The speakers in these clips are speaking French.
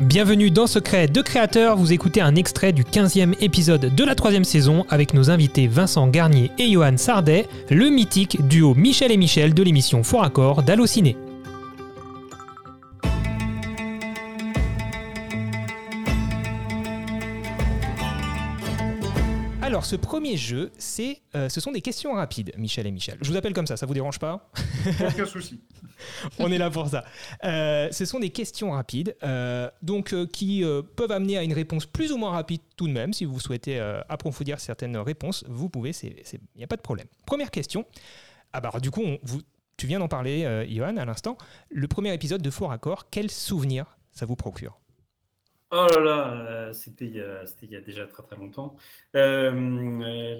Bienvenue dans Secret de Créateur, vous écoutez un extrait du 15e épisode de la troisième saison avec nos invités Vincent Garnier et Johan Sardet, le mythique duo Michel et Michel de l'émission Fort Accord d'Allociné. Alors, ce premier jeu, c'est, euh, ce sont des questions rapides, Michel et Michel. Je vous appelle comme ça, ça vous dérange pas? Aucun souci. On est là pour ça. Euh, ce sont des questions rapides, euh, donc qui peuvent amener à une réponse plus ou moins rapide tout de même. Si vous souhaitez approfondir certaines réponses, vous pouvez, il n'y a pas de problème. Première question. Ah bah, du coup, tu viens d'en parler, Johan, à l'instant. Le premier épisode de Fort Accord, quel souvenir ça vous procure? Oh là là, euh, c'était il, y a déjà très très longtemps. Euh,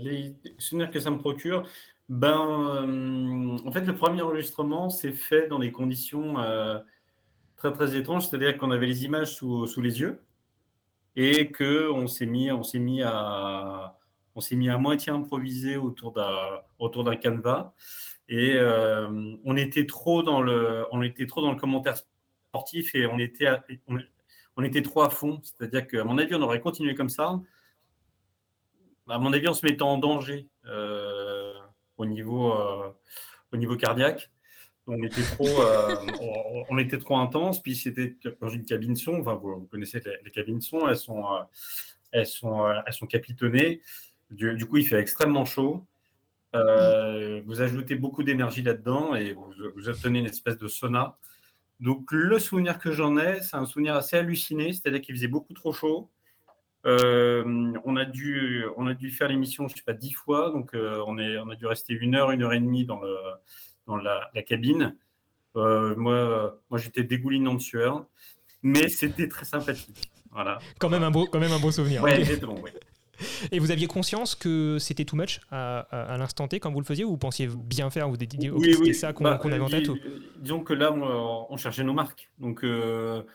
les souvenirs que ça me procure, ben, euh, en fait, le premier enregistrement s'est fait dans des conditions très très étranges, c'est-à-dire qu'on avait les images sous, sous les yeux et que on s'est mis, on s'est mis à, on s'est mis à moitié improviser autour d'un autour d'un canevas et on était trop dans le, on était trop dans le commentaire sportif et on était, on était trop à fond. C'est-à-dire qu'à mon avis, on aurait continué comme ça. À mon avis, on se mettait en danger euh, au, niveau, euh, au niveau cardiaque. On était trop, euh, on, était trop intense. Puis c'était dans une cabine son. Enfin, vous, connaissez les, cabines son. Elles sont, elles sont, elles sont capitonnées. Du, coup, il fait extrêmement chaud. vous ajoutez beaucoup d'énergie là-dedans et vous, vous, obtenez une espèce de sauna. Donc, le souvenir que j'en ai, c'est un souvenir assez halluciné, c'est-à-dire qu'il faisait beaucoup trop chaud. Euh, on, a dû, on a dû faire l'émission, je ne sais pas, dix fois. Donc, euh, on, est, on a dû rester une heure, une heure et demie dans, le, dans la, cabine. Euh, moi, moi j'étais dégoulinant de sueur, mais c'était très sympathique. Voilà. Quand même un beau, quand même un beau souvenir. Oui. Ouais. Et vous aviez conscience que c'était too much à, l'instant T quand vous le faisiez ou vous pensiez bien faire Vous vous dit oui, c'était ça qu'on bah, avait en tête Disons que là, on, cherchait nos marques. Donc, on,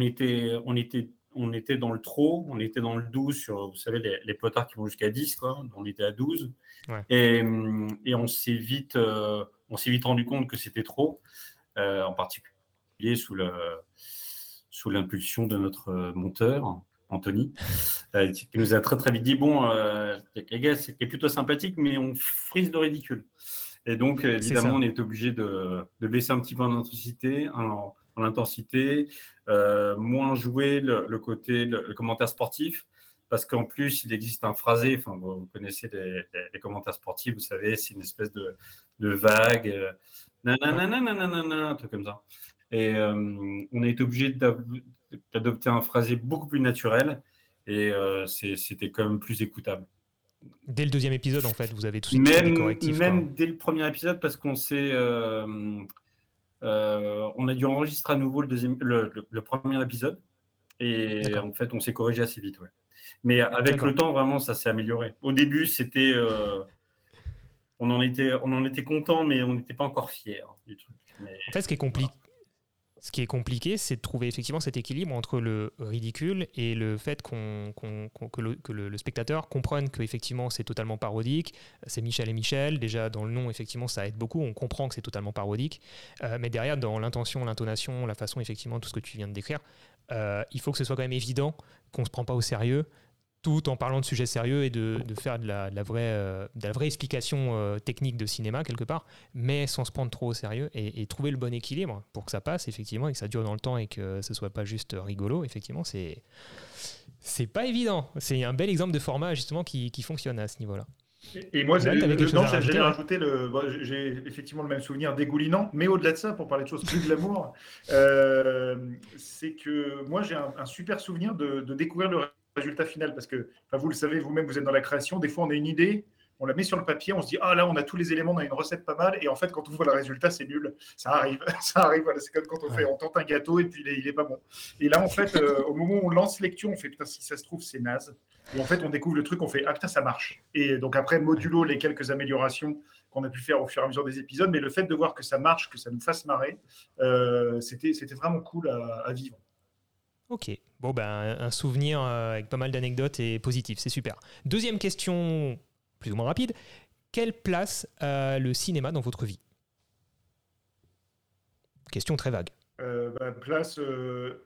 était, on, était, on était dans le trop, on était dans le 12 sur, vous savez, les, les potards qui vont jusqu'à 10, quoi. On était à 12. Et, et, on s'est vite, euh, on s'est vite rendu compte que c'était trop, en particulier sous le sous l'impulsion de notre monteur. Anthony, euh, qui nous a très très vite dit bon, euh, les gars, c'est plutôt sympathique, mais on frise le ridicule. Et donc, évidemment, on est obligé de, baisser un petit peu en intensité, en, intensité, euh, moins jouer le, côté, le, commentaire sportif, parce qu'en plus, il existe un phrasé, enfin, vous, connaissez les, commentaires sportifs, vous savez, c'est une espèce de, de vague, euh, nanana, un truc comme ça. Et on a été obligé d'adopter un phrasé beaucoup plus naturel et euh, c'était quand même plus écoutable. Dès le deuxième épisode, en fait, vous avez tous même, Même dès le premier épisode, parce qu'on s'est. Euh, euh, on a dû enregistrer à nouveau le, deuxième, le, premier épisode. Et en fait, on s'est corrigé assez vite. Ouais. Mais avec le temps, vraiment, ça s'est amélioré. Au début, c'était. on, en était, on en était content, mais on n'était pas encore fiers du truc. en fait, ce qui est compliqué. Ce qui est compliqué, c'est de trouver effectivement cet équilibre entre le ridicule et le fait que, le, spectateur comprenne qu'effectivement c'est totalement parodique. C'est Michel et Michel. Déjà, dans le nom, effectivement, ça aide beaucoup. On comprend que c'est totalement parodique. Euh, mais derrière, dans l'intention, l'intonation, la façon, effectivement, tout ce que tu viens de décrire, euh, il faut que ce soit quand même évident qu'on ne se prend pas au sérieux tout en parlant de sujets sérieux et de, faire de la, vraie, euh, de la vraie explication euh, technique de cinéma quelque part, mais sans se prendre trop au sérieux et, trouver le bon équilibre pour que ça passe effectivement et que ça dure dans le temps et que ce soit pas juste rigolo. Effectivement, c'est c'est pas évident. C'est un bel exemple de format justement qui, qui fonctionne à ce niveau-là. Et moi, j'allais rajouter le. j'ai effectivement le même souvenir dégoulinant, mais au-delà de ça, pour parler de choses plus de l'amour, euh, c'est que moi, j'ai un, super souvenir de, de découvrir le résultat final parce que vous le savez vous-même, vous êtes dans la création. Des fois, on a une idée, on la met sur le papier, on se dit ah là, on a tous les éléments, on a une recette pas mal, et en fait, quand on voit le résultat, c'est nul. Ça arrive, ça arrive. c'est comme quand on fait, on tente un gâteau et puis il est, il est pas bon. Et là, en fait, euh, au moment où on lance lecture, on fait putain, si ça se trouve, c'est naze. Et en fait, on découvre le truc, on fait ah putain, ça marche. Et donc après, modulo les quelques améliorations qu'on a pu faire au fur et à mesure des épisodes, mais le fait de voir que ça marche, que ça nous fasse marrer, euh, c'était vraiment cool à vivre. Ok, bon ben un souvenir euh, avec pas mal d'anecdotes et positif, c'est super. Deuxième question, plus ou moins rapide, quelle place a le cinéma dans votre vie? Question très vague. Euh, bah, place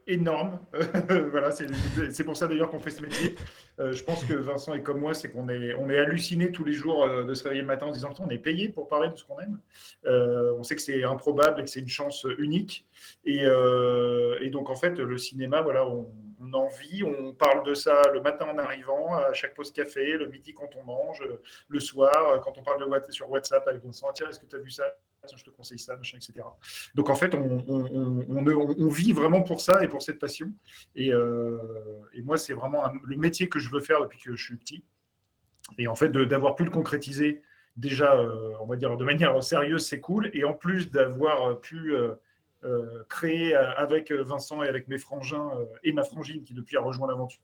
énorme. voilà, c'est pour ça d'ailleurs qu'on fait ce métier. je pense que Vincent est comme moi, c'est qu'on est, on est halluciné tous les jours de se réveiller le matin en disant on est payé pour parler de ce qu'on aime. on sait que c'est improbable et que c'est une chance unique. Et, et, donc en fait, le cinéma, voilà, on, on en vit, on parle de ça le matin en arrivant, à chaque pause café, le midi quand on mange, le soir, quand on parle de, sur WhatsApp avec Vincent, tiens, est-ce que tu as vu ça? Je te conseille ça, etc. Donc en fait, on, vit vraiment pour ça et pour cette passion. Et, euh, moi, c'est vraiment le métier que je veux faire depuis que je suis petit. Et en fait, d'avoir pu le concrétiser déjà, euh, on va dire, de manière sérieuse, c'est cool. Et en plus d'avoir pu euh, euh, créé euh, avec euh, Vincent et avec mes frangins et ma frangine qui depuis a rejoint l'aventure.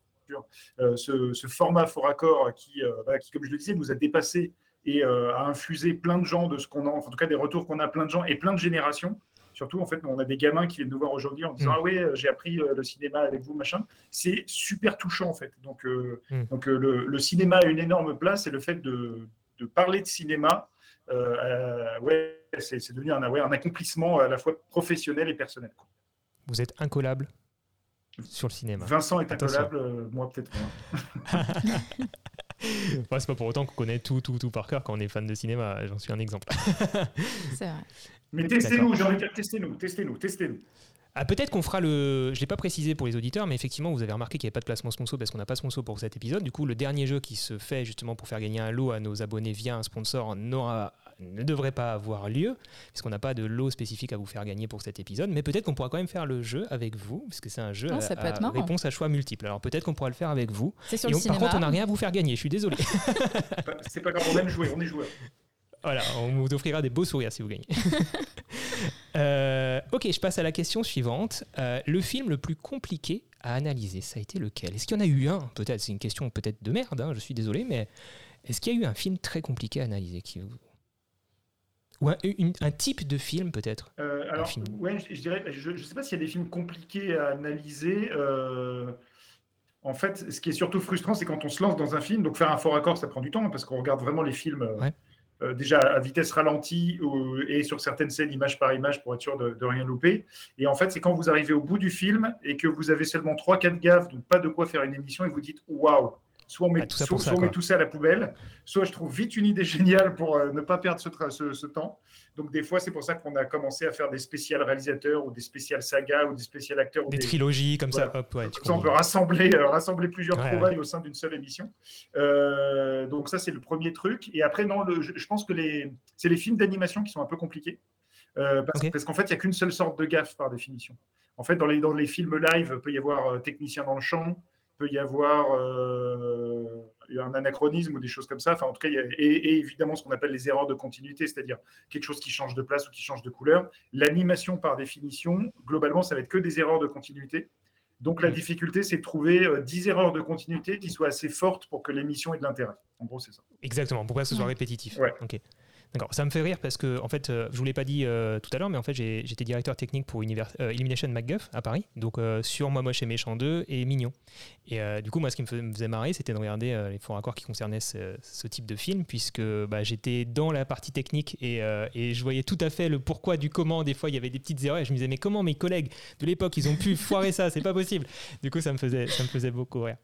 Ce, format fort accord qui, qui, comme je le disais, nous a dépassé et a infusé plein de gens de ce qu'on a, en tout cas des retours qu'on a plein de gens et plein de générations. Surtout, en fait, on a des gamins qui viennent nous voir aujourd'hui en disant mm. Ah oui, j'ai appris le cinéma avec vous, machin. C'est super touchant, en fait. Donc, mm. donc le, cinéma a une énorme place et le fait de, de parler de cinéma, ouais, c'est devenu un, un accomplissement à la fois professionnel et personnel. Vous êtes incollable sur le cinéma. Vincent est incollable, euh, moi peut-être moins. c'est pas pour autant qu'on connaît tout, tout, tout par cœur quand on est fan de cinéma. J'en suis un exemple. c'est vrai. Mais testez-nous, j'ai envie de dire testez-nous, testez-nous, testez-nous. Ah, peut-être qu'on fera le. Je ne l'ai pas précisé pour les auditeurs, mais effectivement, vous avez remarqué qu'il n'y avait pas de placement sponsor parce qu'on n'a pas sponsor pour cet épisode. Du coup, le dernier jeu qui se fait justement pour faire gagner un lot à nos abonnés via un sponsor n'aura ne devrait pas avoir lieu, puisqu'on n'a pas de lot spécifique à vous faire gagner pour cet épisode, mais peut-être qu'on pourra quand même faire le jeu avec vous, puisque c'est un jeu à, réponse à choix multiples. Alors peut-être qu'on pourra le faire avec vous. Sur le par contre, on n'a rien à vous faire gagner, je suis désolé. c'est pas grave, on aime jouer, on est joueur. Voilà, on vous offrira des beaux sourires si vous gagnez. Euh, ok, je passe à la question suivante. Euh, le film le plus compliqué à analyser, ça a été lequel? Est-ce qu'il y en a eu un? Peut-être, c'est une question peut-être de merde, hein, je suis désolé, mais est-ce qu'il y a eu un film très compliqué à analyser qui ou un, type de film peut-être euh, Alors, ouais, je, dirais, je ne sais pas s'il y a des films compliqués à analyser. En fait, ce qui est surtout frustrant, c'est quand on se lance dans un film. Donc, faire un fort accord, ça prend du temps parce qu'on regarde vraiment les films déjà à vitesse ralentie et sur certaines scènes, image par image, pour être sûr de, de rien louper. Et en fait, c'est quand vous arrivez au bout du film et que vous avez seulement 3-4 gaffes, donc pas de quoi faire une émission, et vous dites waouh, Soit on met, tout, ça tout ça à la poubelle, soit je trouve vite une idée géniale pour euh, ne pas perdre ce, ce, temps. Donc des fois, c'est pour ça qu'on a commencé à faire des spéciales réalisateurs ou des spéciales sagas ou des spéciales acteurs. Des, trilogies comme ça. on peut rassembler, euh, rassembler plusieurs trouvailles au sein d'une seule émission. Euh, donc ça, c'est le premier truc. Et après, non, je, pense que les, c'est les films d'animation qui sont un peu compliqués. parce, qu'en fait, il n'y a qu'une seule sorte de gaffe par définition. En fait, dans les, dans les films live, il peut y avoir technicien dans le champ, peut y avoir euh, un anachronisme ou des choses comme ça. Enfin, en tout cas, et, évidemment ce qu'on appelle les erreurs de continuité, c'est-à-dire quelque chose qui change de place ou qui change de couleur. L'animation, par définition, globalement, ça va être que des erreurs de continuité. Donc la difficulté, c'est de trouver 10 euh, erreurs de continuité qui soient assez fortes pour que l'émission ait de l'intérêt. En gros, c'est ça. Exactement, pour que ce soit répétitif. Ouais. D'accord, ça me fait rire parce que, en fait, euh, je vous l'ai pas dit euh, tout à l'heure, mais en fait, j'étais directeur technique pour euh, Illumination MacGuff à Paris, donc sur Moi Moche et Méchant 2 et Mignon. Et du coup, moi, ce qui me faisait marrer, c'était de regarder les fonds raccords qui concernaient ce, type de film, puisque bah, j'étais dans la partie technique et, et, je voyais tout à fait le pourquoi du comment. Des fois, il y avait des petites erreurs et je me disais, mais comment mes collègues de l'époque, ils ont pu foirer ça? C'est pas possible. Du coup, ça me faisait, ça me faisait beaucoup rire.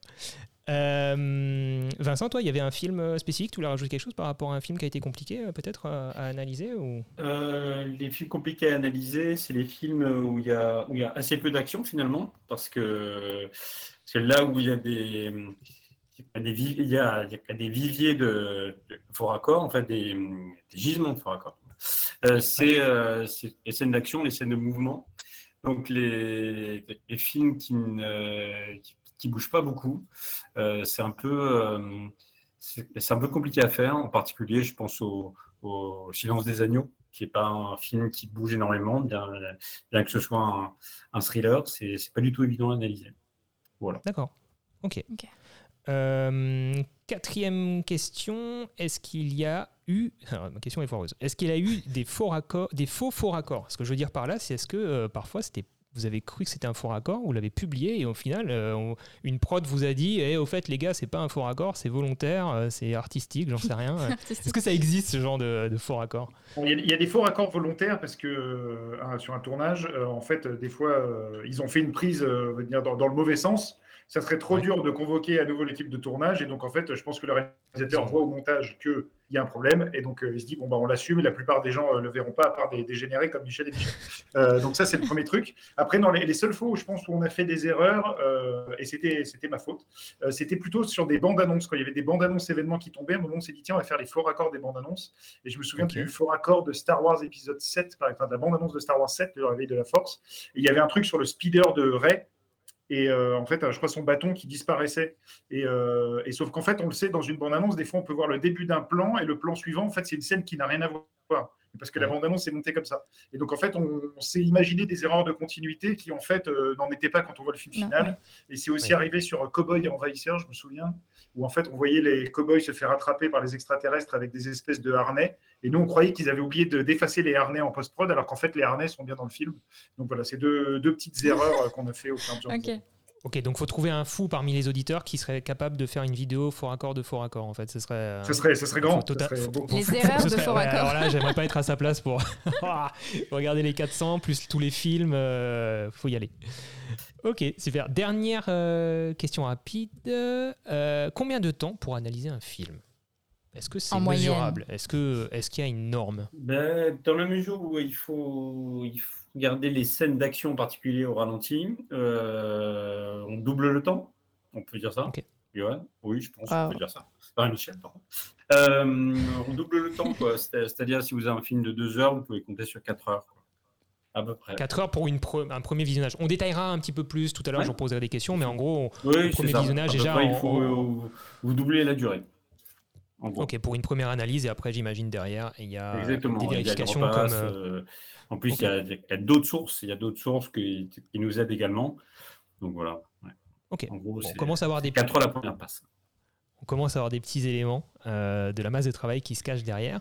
Euh, Vincent, toi, il y avait un film euh, spécifique, tu voulais rajouter quelque chose par rapport à un film qui a été compliqué euh, peut-être à, analyser ou... Les films compliqués à analyser, c'est les films où il y a, il y a assez peu d'action finalement, parce que c'est là où il y a des, des, il y a, des viviers de, fort accord, en fait des, gisements de fort accord. c'est les scènes d'action, les scènes de mouvement. Donc les, films qui, qui qui bouge pas beaucoup. Euh, c'est un peu euh, c'est un peu compliqué à faire. En particulier, je pense au, Silence des agneaux, qui n'est pas un film qui bouge énormément, bien, bien que ce soit un, un thriller. C'est pas du tout évident à analyser. Voilà. D'accord. Ok. Euh, quatrième question est-ce qu'il y a eu alors, ma question est foireuse est-ce qu'il y a eu des faux raccords, des faux faux raccords? Ce que je veux dire par là, c'est est-ce que parfois c'était vous avez cru que c'était un faux raccord, vous l'avez publié et au final, euh, une prod vous a dit eh, au fait, les gars, c'est pas un faux raccord, c'est volontaire, euh, c'est artistique, j'en sais rien. Est-ce que ça existe ce genre de, faux raccord? Il y, a, des faux raccords volontaires parce que euh, sur un tournage, en fait, des fois, ils ont fait une prise dans, dans, le mauvais sens ça serait trop dur de convoquer à nouveau l'équipe de tournage. Et donc, en fait, je pense que le réalisateur voit au montage qu'il y a un problème. Et donc, euh, il se dit, bon, bah, on l'assume. Et la plupart des gens ne euh, le verront pas, à part des, génériques comme Michel et Michel. Euh, donc, ça, c'est le premier truc. Après, dans les, seules fois où je pense où on a fait des erreurs, et c'était ma faute, c'était plutôt sur des bandes annonces. Quand il y avait des bandes annonces événements qui tombaient, à un moment, on s'est dit, tiens, on va faire les faux raccords des bandes annonces. Et je me souviens qu'il y a eu le faux raccord de Star Wars épisode 7, par exemple, de la bande annonce de Star Wars 7, le réveil de la force. Et il y avait un truc sur le speeder de Rey et euh, en fait, je crois son bâton qui disparaissait. Euh, et, sauf qu'en fait, on le sait, dans une bande-annonce, des fois, on peut voir le début d'un plan et le plan suivant, en fait, c'est une scène qui n'a rien à voir. Parce que la bande-annonce est montée comme ça. Et donc, en fait, on, s'est imaginé des erreurs de continuité qui, en fait, euh, n'en étaient pas quand on voit le film final. Et c'est aussi arrivé sur Cowboy et Envahisseur, je me souviens, où en fait, on voyait les cowboys se faire attraper par les extraterrestres avec des espèces de harnais. Et nous, on croyait qu'ils avaient oublié de d'effacer les harnais en post-prod, alors qu'en fait, les harnais sont bien dans le film. Donc voilà, c'est deux, deux petites erreurs qu'on a fait au fur et à. Ok, donc faut trouver un fou parmi les auditeurs qui serait capable de faire une vidéo faux raccord de faux raccord. En fait, ce serait. Euh, ce serait, ce serait grand. les erreurs de faux raccord. alors là, j'aimerais pas être à sa place pour regarder les 400 plus tous les films. Euh, faut y aller. Ok, super. Dernière euh, question rapide. combien de temps pour analyser un film? Est-ce que c'est mesurable? Est-ce que est-ce qu'il y a une norme? Ben, Dans la mesure où il faut, il faut Regardez les scènes d'action en particulier au ralenti. Euh, on double le temps, on peut dire ça. Oui, je pense qu'on peut dire ça. Michel, pardon. Euh, on double le temps, quoi. C'est-à-dire, si vous avez un film de deux heures, vous pouvez compter sur quatre heures. À peu près. 4 heures pour une un premier visionnage. On détaillera un petit peu plus tout à l'heure, je vous poserai des questions, mais en gros, le premier visionnage, déjà. il faut vous doubler la durée. Ok, pour une première analyse, et après, j'imagine derrière, il y a des vérifications comme. Euh, en plus, il y a, d'autres sources, il y a d'autres sources qui, nous aident également. Donc voilà. Ok. on commence à avoir des. 4 la première passe. On commence à avoir des petits éléments euh, de la masse de travail qui se cachent derrière.